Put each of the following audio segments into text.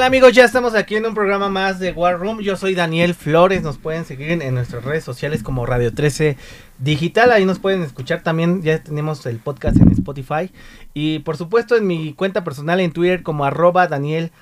tal amigos? Ya estamos aquí en un programa más de War Room. Yo soy Daniel Flores. Nos pueden seguir en, nuestras redes sociales como Radio 13 Digital. Ahí nos pueden escuchar también. Ya tenemos el podcast en Spotify. Y por supuesto en mi cuenta personal en Twitter como arroba Daniel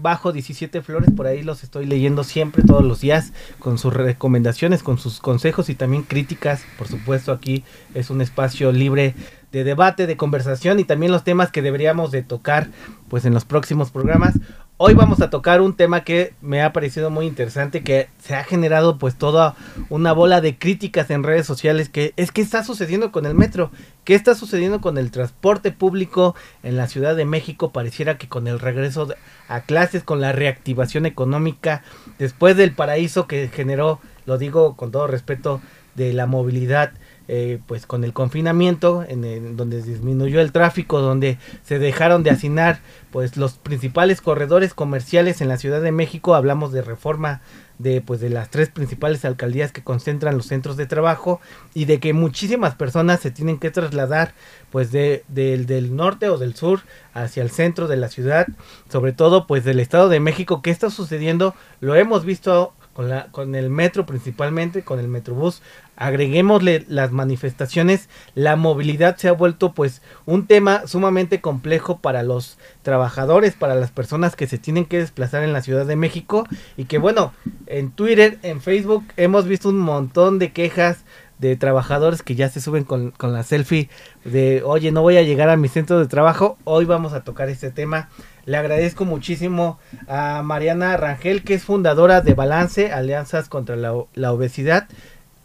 bajo 17 flores por ahí los estoy leyendo siempre todos los días con sus recomendaciones con sus consejos y también críticas por supuesto aquí es un espacio libre de debate, de conversación y también los temas que deberíamos de tocar pues en los próximos programas. Hoy vamos a tocar un tema que me ha parecido muy interesante, que se ha generado pues toda una bola de críticas en redes sociales, que es que está sucediendo con el metro, qué está sucediendo con el transporte público en la Ciudad de México, pareciera que con el regreso a clases, con la reactivación económica, después del paraíso que generó, lo digo con todo respeto, de la movilidad eh, pues con el confinamiento, en, donde disminuyó el tráfico, donde se dejaron de asignar pues los principales corredores comerciales en la Ciudad de México, hablamos de reforma de pues de las tres principales alcaldías que concentran los centros de trabajo y de que muchísimas personas se tienen que trasladar pues de, del norte o del sur hacia el centro de la ciudad, sobre todo pues del Estado de México, ¿qué está sucediendo? Lo hemos visto con, la, con el metro principalmente, con el metrobús, agreguémosle las manifestaciones, la movilidad se ha vuelto pues un tema sumamente complejo para los trabajadores, para las personas que se tienen que desplazar en la Ciudad de México. Y que bueno, en Twitter, en Facebook hemos visto un montón de quejas de trabajadores que ya se suben con, con la selfie de oye no voy a llegar a mi centro de trabajo, hoy vamos a tocar este tema le agradezco muchísimo a Mariana Rangel, que es fundadora de Balance, Alianzas contra la, Obesidad.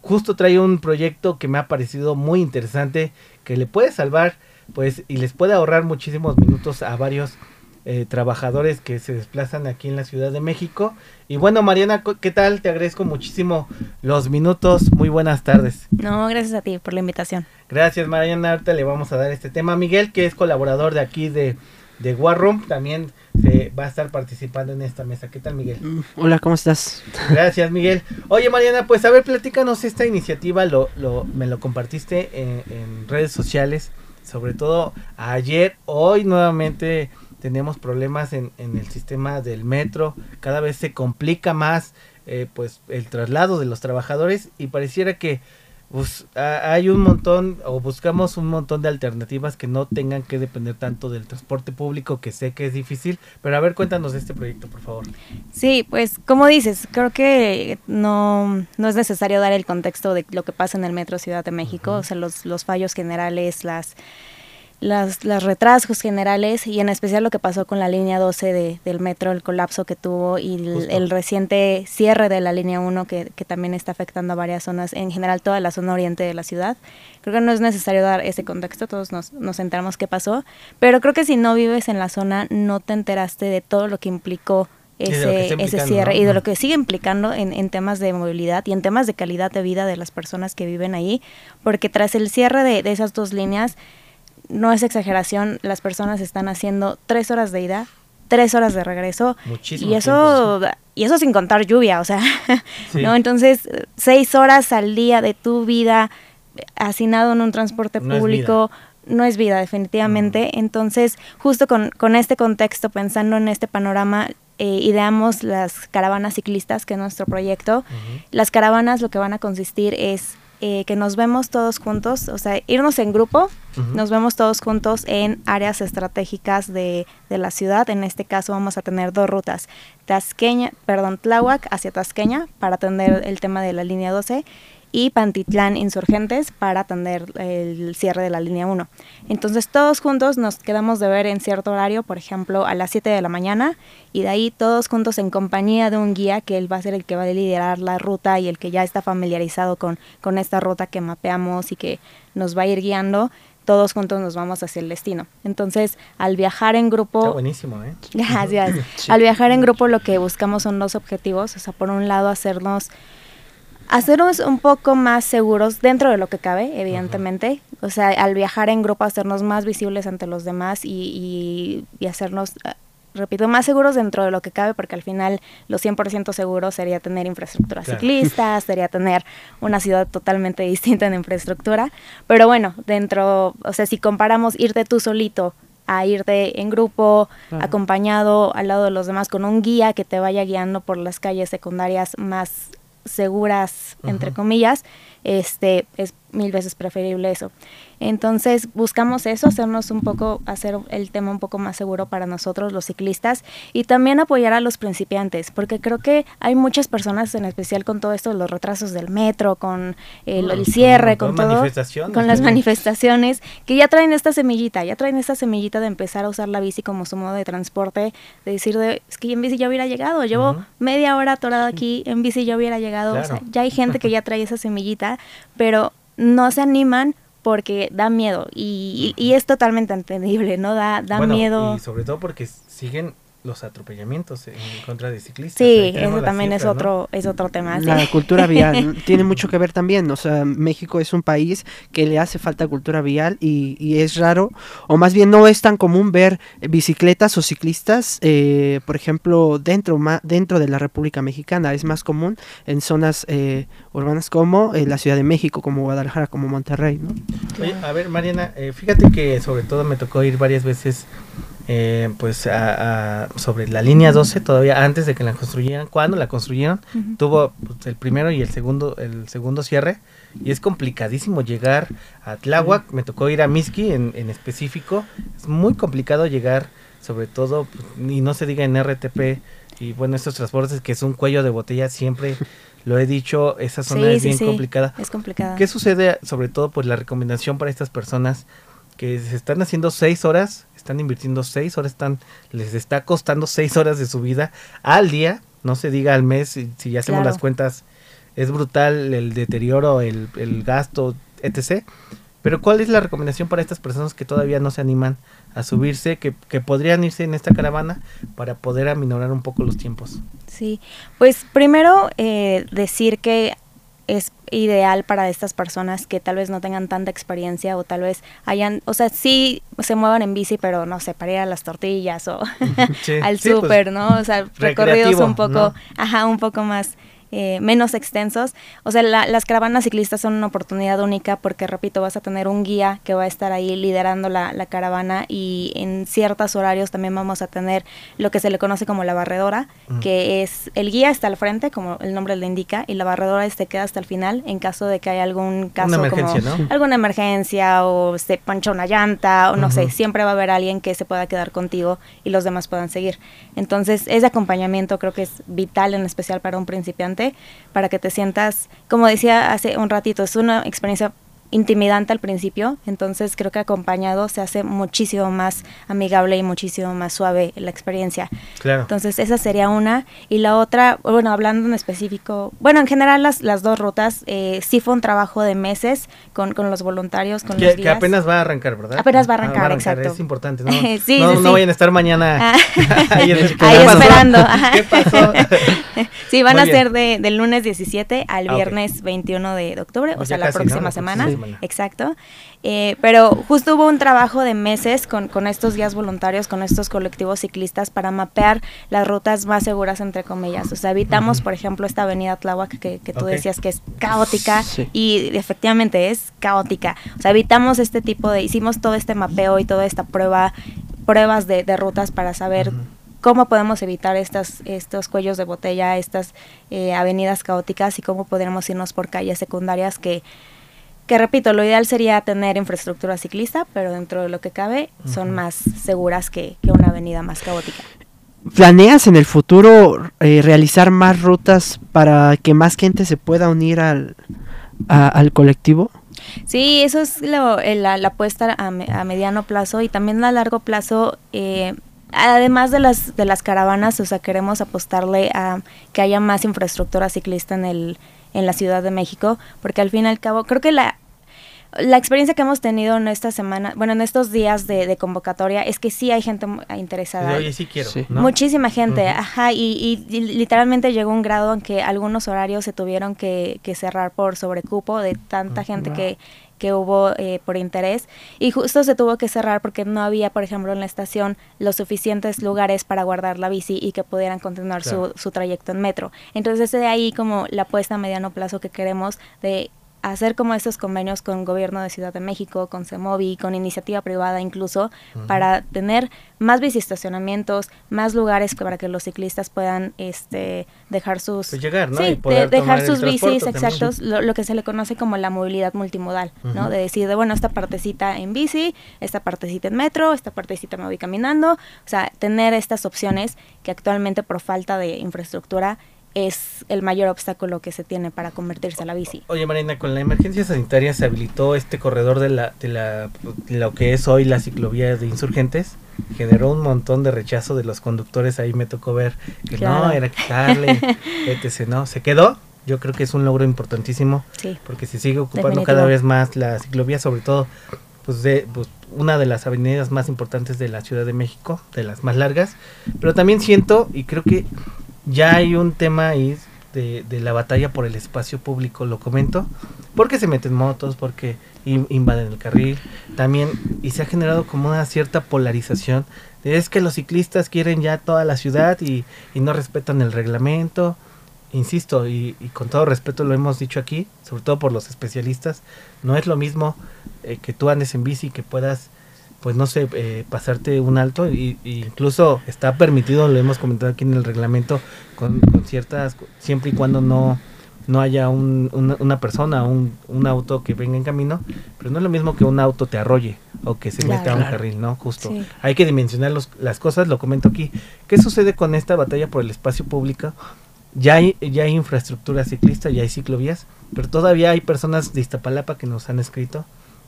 Justo trae un proyecto que me ha parecido muy interesante, que le puede salvar, pues, y les puede ahorrar muchísimos minutos a varios eh, trabajadores que se desplazan aquí en la Ciudad de México. Y bueno, Mariana, ¿qué tal? Te agradezco muchísimo los minutos. Muy buenas tardes. No, gracias a ti por la invitación. Gracias, Mariana. Ahorita le vamos a dar este tema. Miguel, que es colaborador de aquí de de War Room también se va a estar participando en esta mesa. ¿Qué tal, Miguel? Mm, hola, ¿cómo estás? Gracias, Miguel. Oye, Mariana, pues a ver, platícanos esta iniciativa, lo, lo, me lo compartiste en, redes sociales, sobre todo ayer, hoy nuevamente tenemos problemas en, en, el sistema del metro, cada vez se complica más eh, pues el traslado de los trabajadores y pareciera que pues hay un montón o buscamos un montón de alternativas que no tengan que depender tanto del transporte público que sé que es difícil pero a ver cuéntanos de este proyecto por favor. Sí pues como dices creo que no no es necesario dar el contexto de lo que pasa en el metro Ciudad de México o sea los los fallos generales las las, las, retrasos generales y en especial lo que pasó con la línea 12 de, del metro, el colapso que tuvo y el, reciente cierre de la línea 1 que, que, también está afectando a varias zonas, en general toda la zona oriente de la ciudad. Creo que no es necesario dar ese contexto, todos nos, nos enteramos qué pasó, pero creo que si no vives en la zona no te enteraste de todo lo que implicó ese, ese cierre y de lo que sigue implicando en, en, temas de movilidad y en temas de calidad de vida de las personas que viven ahí, porque tras el cierre de, de esas dos líneas, no es exageración, las personas están haciendo tres horas de ida, tres horas de regreso. Muchísimo y eso, y eso sin contar lluvia, o sea, ¿no? Entonces, seis horas al día de tu vida hacinado en un transporte público. no es vida, definitivamente. Mm. Entonces, justo con, con, este contexto, pensando en este panorama, eh, ideamos las caravanas ciclistas, que es nuestro proyecto. Las caravanas lo que van a consistir es eh, que nos vemos todos juntos, o sea, irnos en grupo, nos vemos todos juntos en áreas estratégicas de, de, la ciudad. En este caso vamos a tener dos rutas, Tasqueña, perdón, Tláhuac hacia Tasqueña para atender el tema de la línea 12 y Pantitlán Insurgentes para atender el cierre de la línea 1. Entonces todos juntos nos quedamos de ver en cierto horario, por ejemplo a las 7 de la mañana, y de ahí todos juntos en compañía de un guía que él va a ser el que va a liderar la ruta y el que ya está familiarizado con, con esta ruta que mapeamos y que nos va a ir guiando todos juntos nos vamos hacia el destino. Entonces, al viajar en grupo... Está buenísimo, ¿eh? Gracias. Al viajar en grupo lo que buscamos son dos objetivos, o sea, por un lado hacernos hacernos un poco más seguros dentro de lo que cabe, evidentemente. O sea, al viajar en grupo, hacernos más visibles ante los demás y, y, hacernos, eh, repito, más seguros dentro de lo que cabe, porque al final lo 100% seguro sería tener infraestructura ciclista, sería tener una ciudad totalmente distinta en infraestructura. Pero bueno, dentro, o sea, si comparamos irte tú solito a irte en grupo, acompañado al lado de los demás, con un guía que te vaya guiando por las calles secundarias más seguras, entre comillas, este es mil veces preferible eso. Entonces buscamos eso, hacernos un poco, hacer el tema un poco más seguro para nosotros los ciclistas y también apoyar a los principiantes, porque creo que hay muchas personas, en especial con todo esto, los retrasos del metro, con el, cierre, con, todo, con las manifestaciones, que ya traen esta semillita, ya traen esta semillita de empezar a usar la bici como su modo de transporte, de decir, de, es que en bici ya hubiera llegado, llevo media hora atorada aquí, en bici ya hubiera llegado, o sea, ya hay gente que ya trae esa semillita, pero no se animan porque da miedo y, y, es totalmente entendible, ¿no? Da, da miedo. Y sobre todo porque siguen los atropellamientos en contra de ciclistas. Sí, eso también es otro es otro tema. La cultura vial tiene mucho que ver también. O sea, México es un país que le hace falta cultura vial y, y es raro, o más bien no es tan común ver bicicletas o ciclistas, eh, por ejemplo, dentro, dentro de la República Mexicana. Es más común en zonas eh, urbanas como eh, la Ciudad de México, como Guadalajara, como Monterrey. ¿no? Oye, a ver, Mariana, fíjate que sobre todo me tocó ir varias veces eh, pues a, sobre la línea 12 todavía antes de que la construyeran. Cuando la construyeron tuvo pues, el primero y el segundo el segundo cierre. Y es complicadísimo llegar a Tláhuac. Me tocó ir a Miski en, en específico. Es muy complicado llegar sobre todo pues, y no se diga en RTP y bueno estos transportes que es un cuello de botella siempre lo he dicho, esa zona es bien complicada. Es complicada. ¿Qué sucede sobre todo pues la recomendación para estas personas que se están haciendo seis horas están invirtiendo seis horas, están, les está costando seis horas de su vida al día, no se diga al mes, si, si ya hacemos las cuentas, es brutal el deterioro, el, el gasto, etc. Pero ¿cuál es la recomendación para estas personas que todavía no se animan a subirse, que, que, podrían irse en esta caravana para poder aminorar un poco los tiempos? Sí, pues primero eh, decir que es ideal para estas personas que tal vez no tengan tanta experiencia o tal vez hayan, o sea, sí se muevan en bici, pero no sé, para ir a las tortillas o al pues, súper, ¿no? O sea, recorridos un poco, ajá, un poco más eh, menos extensos. O sea, las caravanas ciclistas son una oportunidad única porque, repito, vas a tener un guía que va a estar ahí liderando la, caravana y en ciertos horarios también vamos a tener lo que se le conoce como la barredora, mm. que es el guía está al frente, como el nombre le indica, y la barredora este queda hasta el final en caso de que haya algún caso como alguna emergencia o se pancha una llanta o no sé, siempre va a haber alguien que se pueda quedar contigo y los demás puedan seguir. Entonces, ese acompañamiento creo que es vital en especial para un principiante para que te sientas, como decía hace un ratito, es una experiencia intimidante al principio, entonces creo que acompañado se hace muchísimo más amigable y muchísimo más suave la experiencia. Claro. Entonces esa sería una. Y la otra, bueno, hablando en específico, bueno, en general las, las dos rutas, eh, sí fue un trabajo de meses con, con los voluntarios, con que, los Que apenas va a arrancar, ¿verdad? Apenas va a ah, arrancar, exacto. Es importante, ¿no? sí, no, no vayan a estar mañana ah. ahí, esperando. ¿Qué pasó? sí, van a ser de, del lunes 17 al ah, viernes 21 de, octubre, o, pues sea, la próxima semana. Exacto. Eh, pero justo hubo un trabajo de meses con, con estos guías voluntarios, con estos colectivos ciclistas para mapear las rutas más seguras, entre comillas. O sea, evitamos, por ejemplo, esta avenida Tláhuac que, que tú decías que es caótica y efectivamente es caótica. O sea, evitamos este tipo de, hicimos todo este mapeo y toda esta prueba, pruebas de, rutas para saber cómo podemos evitar estas, estos cuellos de botella, estas eh, avenidas caóticas y cómo podremos irnos por calles secundarias que que repito, lo ideal sería tener infraestructura ciclista, pero dentro de lo que cabe son más seguras que, una avenida más caótica. ¿Planeas en el futuro eh, realizar más rutas para que más gente se pueda unir al, al colectivo? Sí, eso es lo, la, apuesta a, a, mediano plazo y también a largo plazo. Eh, además de las, de las caravanas, o sea, queremos apostarle a que haya más infraestructura ciclista en el, en la Ciudad de México, porque al fin y al cabo creo que la, la experiencia que hemos tenido en esta semana, bueno, en estos días de, convocatoria, es que sí hay gente interesada. Oye, sí quiero. Muchísima gente, ajá, y, literalmente llegó un grado en que algunos horarios se tuvieron que, cerrar por sobrecupo de tanta gente que, que hubo eh, por interés y justo se tuvo que cerrar porque no había, por ejemplo, en la estación los suficientes lugares para guardar la bici y que pudieran continuar su, su trayecto en metro. Entonces, de ahí como la apuesta a mediano plazo que queremos de hacer como estos convenios con gobierno de Ciudad de México, con CEMOVI, con iniciativa privada incluso, para tener más estacionamientos, más lugares para que los ciclistas puedan este dejar sus pues llegar, ¿no? sí, dejar sus bicis exactos, lo, que se le conoce como la movilidad multimodal, ¿no? De decir, de, bueno, esta partecita en bici, esta partecita en metro, esta partecita me voy caminando, o sea, tener estas opciones que actualmente por falta de infraestructura es el mayor obstáculo que se tiene para convertirse a la bici. Oye Marina, con la emergencia sanitaria se habilitó este corredor de la de la lo que es hoy la ciclovía de insurgentes, generó un montón de rechazo de los conductores, ahí me tocó ver que no, era quitarle, etc, ¿no? Se quedó, yo creo que es un logro importantísimo, sí, porque se sigue ocupando cada vez más la ciclovía, sobre todo pues de pues, una de las avenidas más importantes de la Ciudad de México, de las más largas, pero también siento y creo que ya hay un tema ahí de, la batalla por el espacio público, lo comento, porque se meten motos, porque invaden el carril, también, y se ha generado como una cierta polarización, es que los ciclistas quieren ya toda la ciudad y, no respetan el reglamento, insisto, y, con todo respeto lo hemos dicho aquí, sobre todo por los especialistas, no es lo mismo eh, que tú andes en bici, que puedas pues no sé, eh, pasarte un alto y, incluso está permitido, lo hemos comentado aquí en el reglamento, con, ciertas, siempre y cuando no, no haya un, una, persona, un, un auto que venga en camino, pero no es lo mismo que un auto te arrolle o que se meta a un carril, ¿no? Justo. Hay que dimensionar los, las cosas, lo comento aquí. ¿Qué sucede con esta batalla por el espacio público? Ya hay, ya hay infraestructura ciclista, ya hay ciclovías, pero todavía hay personas de Iztapalapa que nos han escrito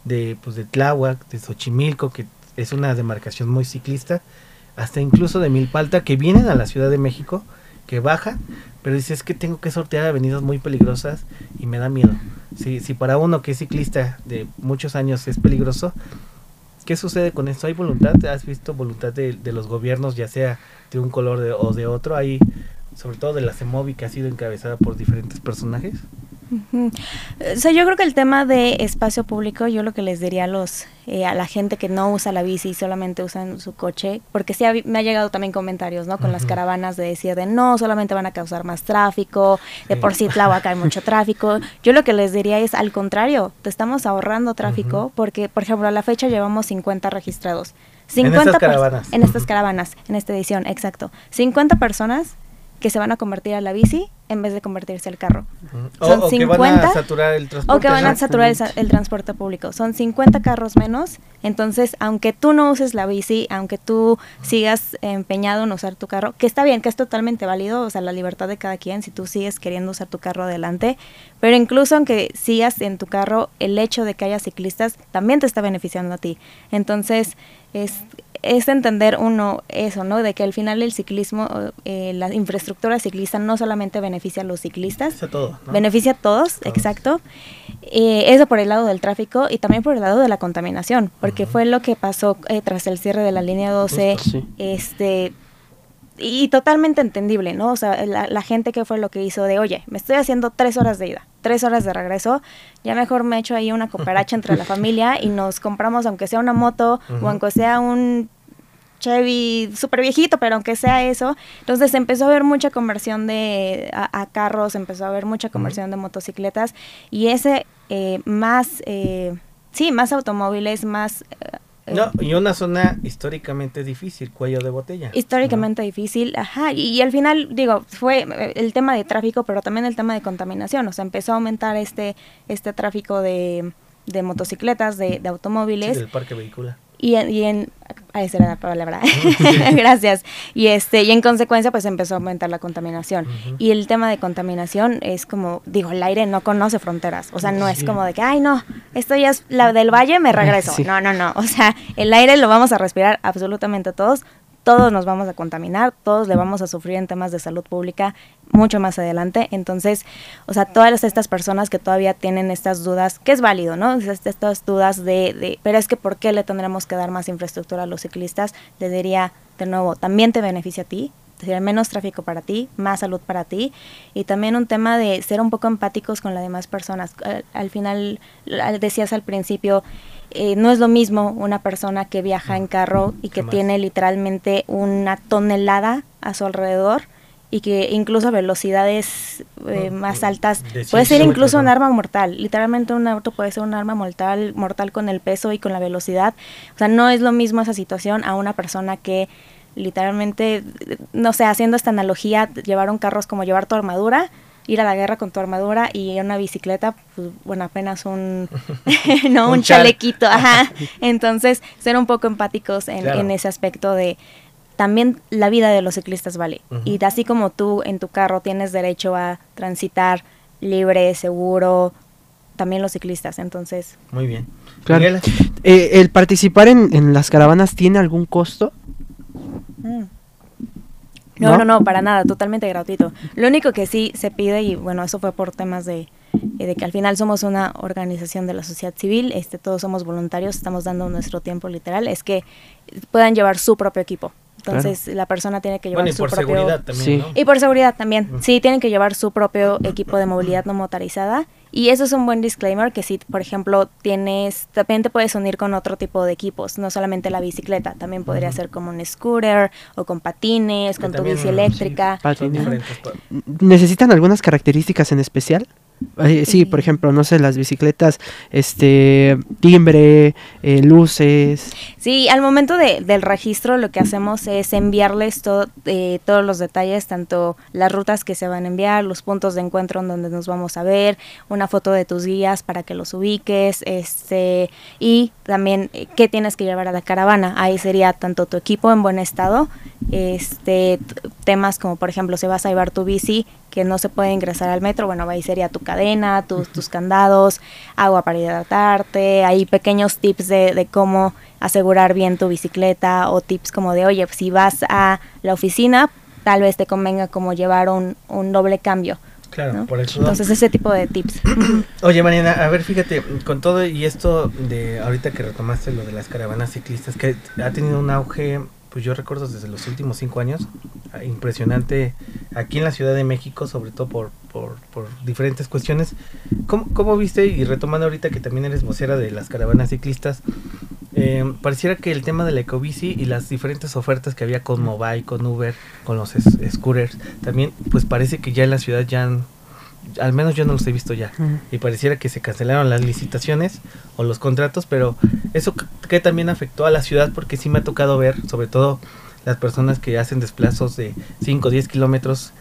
de, pues, de Tláhuac, de Xochimilco, que es una demarcación muy ciclista, hasta incluso de Milpalta, que vienen a la Ciudad de México, que bajan, pero dice que tengo que sortear avenidas muy peligrosas y me da miedo. Si, si para uno que es ciclista de muchos años es peligroso, ¿qué sucede con esto? ¿Hay voluntad? ¿Has visto voluntad de, de los gobiernos, ya sea de un color o de otro? Hay, sobre todo de la CEMOVI, que ha sido encabezada por diferentes personajes. O sea, yo creo que el tema de espacio público, yo lo que les diría a los eh, a la gente que no usa la bici y solamente usan su coche, porque sí me ha llegado también comentarios, ¿no? Con las caravanas de decir de no, solamente van a causar más tráfico, de por sí Tlahuaca hay mucho tráfico. Yo lo que les diría es al contrario, te estamos ahorrando tráfico porque, por ejemplo, a la fecha llevamos 50 registrados. 50 en estas caravanas. En estas caravanas, en esta edición, exacto. 50 personas que se van a convertir a la bici en vez de convertirse al carro. Son o, 50, que van a saturar el transporte. O que van a saturar el, transporte público. Son 50 carros menos. Entonces, aunque tú no uses la bici, aunque tú sigas empeñado en usar tu carro, que está bien, que es totalmente válido, o sea, la libertad de cada quien, si tú sigues queriendo usar tu carro adelante, pero incluso aunque sigas en tu carro, el hecho de que haya ciclistas también te está beneficiando a ti. Entonces, es, es entender uno eso, ¿no? De que al final el ciclismo, eh, la infraestructura ciclista no solamente beneficia a los ciclistas, beneficia a todos, beneficia a todos, exacto. Eh, eso por el lado del tráfico y también por el lado de la contaminación, porque fue lo que pasó eh, tras el cierre de la línea 12, este y totalmente entendible, ¿no? O sea, la, la, gente que fue lo que hizo de, oye, me estoy haciendo tres horas de ida, tres horas de regreso, ya mejor me echo ahí una cooperacha entre la familia y nos compramos, aunque sea una moto o aunque sea un Chevy súper viejito, pero aunque sea eso. Entonces empezó a haber mucha conversión de a, carros, empezó a haber mucha conversión de motocicletas y ese eh, más, eh, sí, más automóviles, más... Eh, no, y una zona históricamente difícil, cuello de botella. Históricamente difícil, ajá. Y, al final, digo, fue el tema de tráfico, pero también el tema de contaminación. O sea, empezó a aumentar este, este tráfico de, de motocicletas, de, de automóviles. del parque vehicular. Y en, y en esa era la palabra, gracias. Y este, y en consecuencia, pues empezó a aumentar la contaminación. Y el tema de contaminación es como, digo, el aire no conoce fronteras. O sea, no es como de que, ay, no, esto ya es la del valle, me regreso. No, no, no. O sea, el aire lo vamos a respirar absolutamente todos todos nos vamos a contaminar, todos le vamos a sufrir en temas de salud pública mucho más adelante. Entonces, o sea, todas estas personas que todavía tienen estas dudas, que es válido, ¿no? Estas dudas de, pero es que ¿por qué le tendremos que dar más infraestructura a los ciclistas? Le diría, de nuevo, también te beneficia a ti, menos tráfico para ti, más salud para ti y también un tema de ser un poco empáticos con las demás personas. al final, decías al principio, eh, no es lo mismo una persona que viaja en carro y que tiene literalmente una tonelada a su alrededor y que incluso a velocidades eh, más mm, altas de puede 100 ser incluso un arma mortal. Literalmente un auto puede ser un arma mortal, mortal con el peso y con la velocidad. O sea, no es lo mismo esa situación a una persona que literalmente, no sé, haciendo esta analogía, llevar un carro es como llevar tu armadura, ir a la guerra con tu armadura y una bicicleta, pues bueno, apenas un, no, Un un, chal. chalequito, ajá. Entonces, ser un poco empáticos en, Claro. en ese aspecto de también la vida de los ciclistas vale. Y así como tú en tu carro tienes derecho a transitar libre, seguro, también los ciclistas. Entonces, Muy bien. Claro. Eh, ¿El participar en, en las caravanas tiene algún costo? No, ¿No? no, no, para nada, totalmente gratuito. Lo único que sí se pide, y bueno, eso fue por temas de, eh, de que al final somos una organización de la sociedad civil, este, todos somos voluntarios, estamos dando nuestro tiempo literal, es que puedan llevar su propio equipo. Entonces, la persona tiene que llevar bueno, y su por propio... seguridad también, Sí. ¿no? Y por seguridad también. Sí, tienen que llevar su propio equipo de movilidad no motorizada. Y eso es un buen disclaimer que si, por ejemplo, tienes, también te puedes unir con otro tipo de equipos, no solamente la bicicleta, también podría ser como un scooter o con patines, con tu también, bici sí, eléctrica. diferentes pa- ¿Necesitan algunas características en especial? Eh, sí, por ejemplo, no sé, las bicicletas, este, timbre, eh, luces. Sí, al momento de- del registro lo que hacemos es enviarles todo, eh, todos los detalles, tanto las rutas que se van a enviar, los puntos de encuentro en donde nos vamos a ver, una foto de tus guías para que los ubiques, este, y también eh, qué tienes que llevar a la caravana. Ahí sería tanto tu equipo en buen estado, este, temas como por ejemplo si vas a llevar tu bici que no se puede ingresar al metro, bueno, ahí sería tu cadena, tus, tus candados, agua para hidratarte, hay pequeños tips de, de cómo asegurar bien tu bicicleta o tips como de, oye, si vas a la oficina, tal vez te convenga como llevar un, un doble cambio. Claro, ¿no? por eso. Entonces ese tipo de tips. Oye, Mariana, a ver, fíjate, con todo y esto de ahorita que retomaste lo de las caravanas ciclistas, que ha tenido un auge, pues yo recuerdo desde los últimos cinco años, ah, impresionante aquí en la Ciudad de México, sobre todo por, por, por diferentes cuestiones. ¿Cómo, ¿Cómo viste, y retomando ahorita que también eres vocera de las caravanas ciclistas, eh, pareciera que el tema de la ecobici y las diferentes ofertas que había con Mobile, con Uber, con los scooters, también, pues parece que ya en la ciudad ya, han- al menos yo no los he visto ya. Y pareciera que se cancelaron las licitaciones o los contratos, pero eso que también afectó a la ciudad porque sí me ha tocado ver, sobre todo las personas que hacen desplazos de 5 o 10 kilómetros,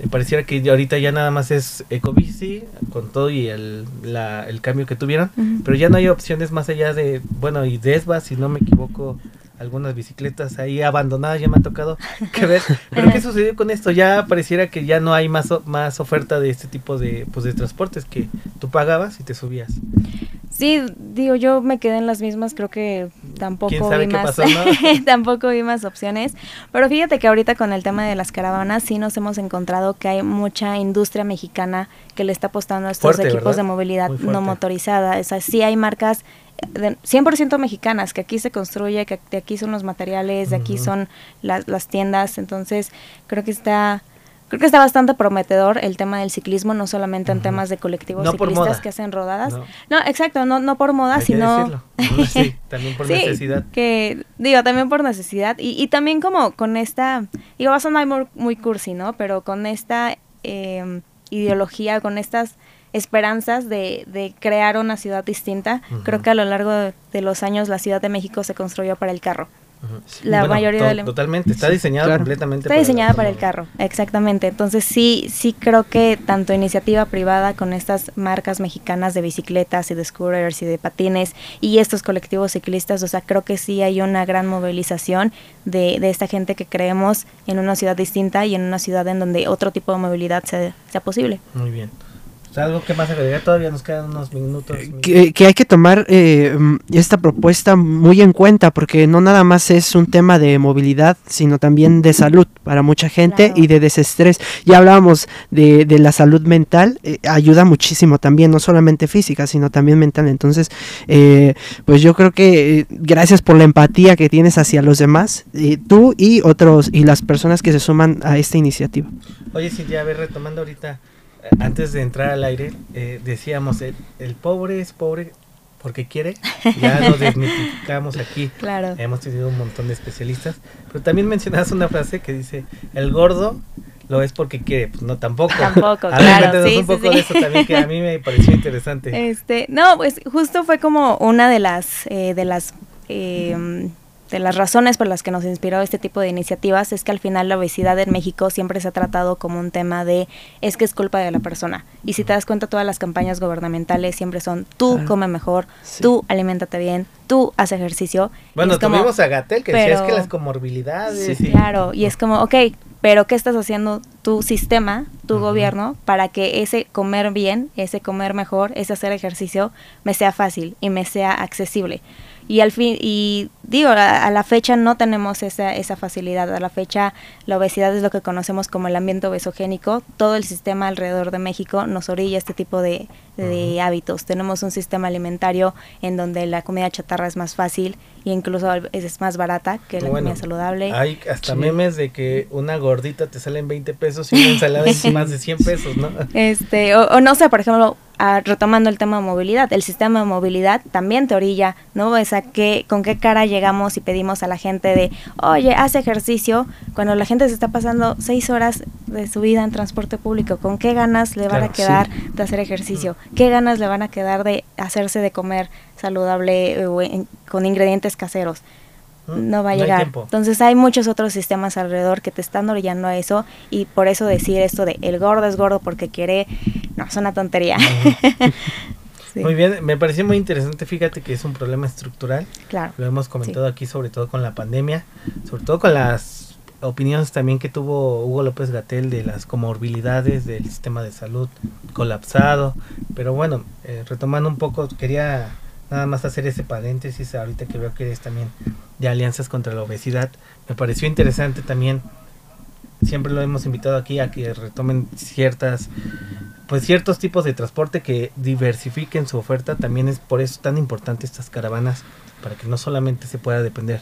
eh, pareciera que ahorita ya nada más es ecobici con todo y el, la- el cambio que tuvieron, pero ya no hay opciones más allá de, bueno, y Desva, si no me equivoco, algunas bicicletas ahí abandonadas ya me ha tocado que ver. Pero ¿qué sucedió con esto? Ya pareciera que ya no hay más, o- más oferta de este tipo de, pues, de transportes que tú pagabas y te subías. Sí, digo, yo me quedé en las mismas, creo que tampoco ¿Quién sabe vi qué más, pasó, no? tampoco vi más opciones, pero fíjate que ahorita con el tema de las caravanas sí nos hemos encontrado que hay mucha industria mexicana que le está apostando a estos Fuerte, equipos ¿verdad? de movilidad no motorizada, o sea, sí hay marcas eh, de 100% mexicanas, que aquí se construye, que de aquí son los materiales, de aquí son las, las tiendas, entonces creo que está... Creo que está bastante prometedor el tema del ciclismo, no solamente en temas de colectivos No ciclistas que hacen rodadas, No. no, exacto, no, no por moda, Hay que sino... decirlo. Sí, también por Sí, necesidad. que digo, también por necesidad. Y, y también como con esta, digo, va a sonar muy, muy cursi, ¿no? Pero con esta eh, ideología, con estas esperanzas de, de crear una ciudad distinta, creo que a lo largo de, de los años la Ciudad de México se construyó para el carro. La mayoría to- de la- Totalmente, está Sí, diseñado claro. completamente. Está diseñada para el carro, exactamente. Entonces sí, sí creo que tanto iniciativa privada con estas marcas mexicanas de bicicletas y de scooters y de patines y estos colectivos ciclistas, o sea, creo que sí hay una gran movilización de, de esta gente que creemos en una ciudad distinta y en una ciudad en donde otro tipo de movilidad sea, sea posible. Muy bien. O sea, algo que más agregar, todavía nos quedan unos minutos. que, que hay que tomar eh, mm, esta propuesta muy en cuenta porque no nada más es un tema de movilidad, sino también de salud para mucha gente Claro. y de desestrés. Ya hablábamos de, de la salud mental, eh, ayuda muchísimo también, no solamente física, sino también mental. Entonces, eh, pues yo creo que eh, gracias por la empatía que tienes hacia los demás, eh, tú y otros y las personas que se suman a esta iniciativa. Oye, sí, ya a ver, retomando ahorita, eh, antes de entrar al aire, eh, decíamos, el, el pobre es pobre porque quiere. Ya lo desmitificamos aquí. Claro. Hemos tenido un montón de especialistas. Pero también mencionabas una frase que dice, el gordo lo es porque quiere, pues no tampoco. Tampoco, a claro. Ver, sí, un sí, poco sí. de eso también que a mí me pareció interesante. Este, no, pues justo fue como una de las, eh, de las, eh, de las razones por las que nos inspiró este tipo de iniciativas es que al final la obesidad en México siempre se ha tratado como un tema de es que es culpa de la persona. Y si te das cuenta, todas las campañas gubernamentales siempre son tú Claro. come mejor, Sí. tú aliméntate bien, tú haz ejercicio. Bueno, como- tuvimos a Gatel que decía es que pero- las comorbilidades. Sí, Claro, y es como, ok, pero ¿qué estás haciendo tu sistema, tu gobierno, para que ese comer bien, ese comer mejor, ese hacer ejercicio, me sea fácil y me sea accesible? Y al fin, y digo, a, a la fecha no tenemos esa, esa facilidad. A la fecha la obesidad es lo que conocemos como el ambiente obesogénico. Todo el sistema alrededor de México nos orilla este tipo de, de hábitos. Tenemos un sistema alimentario en donde la comida chatarra es más fácil e incluso es más barata que la Bueno, comida saludable. Hay hasta Sí. memes de que una gordita te sale en 20 pesos y una ensalada en más de 100 pesos, ¿no? Este, o, o no sé, por ejemplo, ah, retomando el tema de movilidad, el sistema de movilidad también te orilla, ¿no? O sea, que, con qué cara llegamos y pedimos a la gente de, oye, haz ejercicio, cuando la gente se está pasando seis horas de su vida en transporte público, ¿con qué ganas le van Claro, a quedar de hacer ejercicio? ¿Qué ganas le van a quedar de hacerse de comer saludable eh, o en- con ingredientes caseros? no va a hay llegar. tiempo. Entonces hay muchos otros sistemas alrededor que te están orillando a eso y por eso decir esto de el gordo es gordo porque quiere, no, es una tontería. Sí, Muy bien, me pareció muy interesante, fíjate que es un problema estructural, Claro. lo hemos comentado aquí sobre todo con la pandemia, sobre todo con las opiniones también que tuvo Hugo López Gatel de las comorbilidades del sistema de salud colapsado, pero bueno, eh, retomando un poco, quería nada más hacer ese paréntesis ahorita que veo que eres también de alianzas contra la obesidad, me pareció interesante también, siempre lo hemos invitado aquí a que retomen ciertas pues ciertos tipos de transporte que diversifiquen su oferta. También es por eso tan importante estas caravanas para que no solamente se pueda depender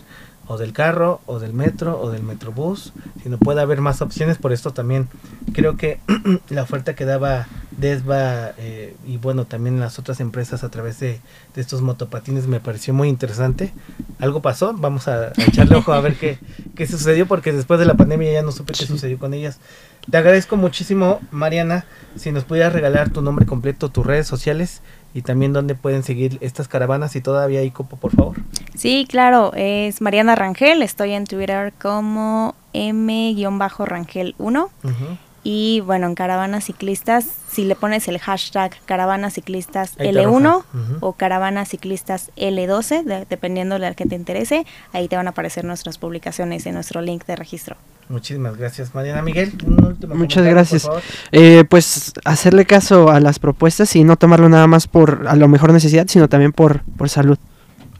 o del carro o del metro o del metrobús sino pueda haber más opciones. Por esto también creo que la oferta que daba Desva eh, y bueno también las otras empresas a través de, de estos motopatines me pareció muy interesante. Algo pasó vamos a, a echarle ojo a ver qué, qué sucedió porque después de la pandemia ya no supe qué sucedió con ellas te agradezco muchísimo, Mariana, si nos pudieras regalar tu nombre completo, tus redes sociales y también dónde pueden seguir estas caravanas si todavía hay cupo, por favor. Sí, claro, es Mariana Rangel, estoy en Twitter como M-Rangel1 Ujú. Y bueno, en Caravanas Ciclistas, si le pones el hashtag Caravanas Ciclistas Ahí te L1 arroja. Ujú. o Caravanas Ciclistas L12, de- dependiendo de la que te interese, ahí te van a aparecer nuestras publicaciones en nuestro link de registro. Muchísimas gracias, Mariana. Miguel, un Muchas gracias. Eh, pues hacerle caso a las propuestas y no tomarlo nada más por a lo mejor necesidad, sino también por, por salud.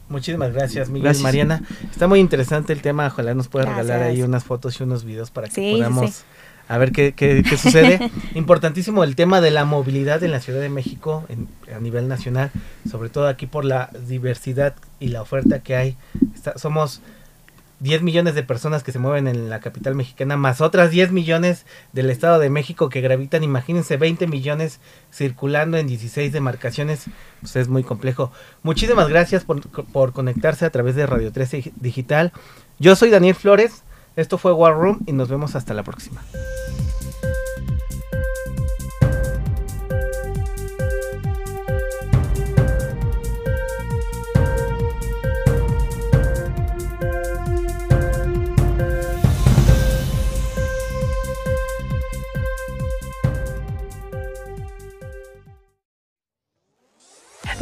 Muchísimas gracias, Miguel. Gracias. Mariana, está muy interesante el tema. Ojalá nos pueda regalar ahí unas fotos y unos videos para que Sí, sí, podamos sí. A ver qué, qué- qué sucede. Importantísimo el tema de la movilidad en la Ciudad de México en- a nivel nacional, sobre todo aquí por la diversidad y la oferta que hay. Está- somos 10 millones de personas que se mueven en la capital mexicana, más otras 10 millones del Estado de México que gravitan, imagínense 20 millones circulando en 16 demarcaciones, pues es muy complejo. Muchísimas gracias por, por conectarse a través de Radio 13 Digital. Yo soy Daniel Flores, esto fue War Room y nos vemos hasta la próxima.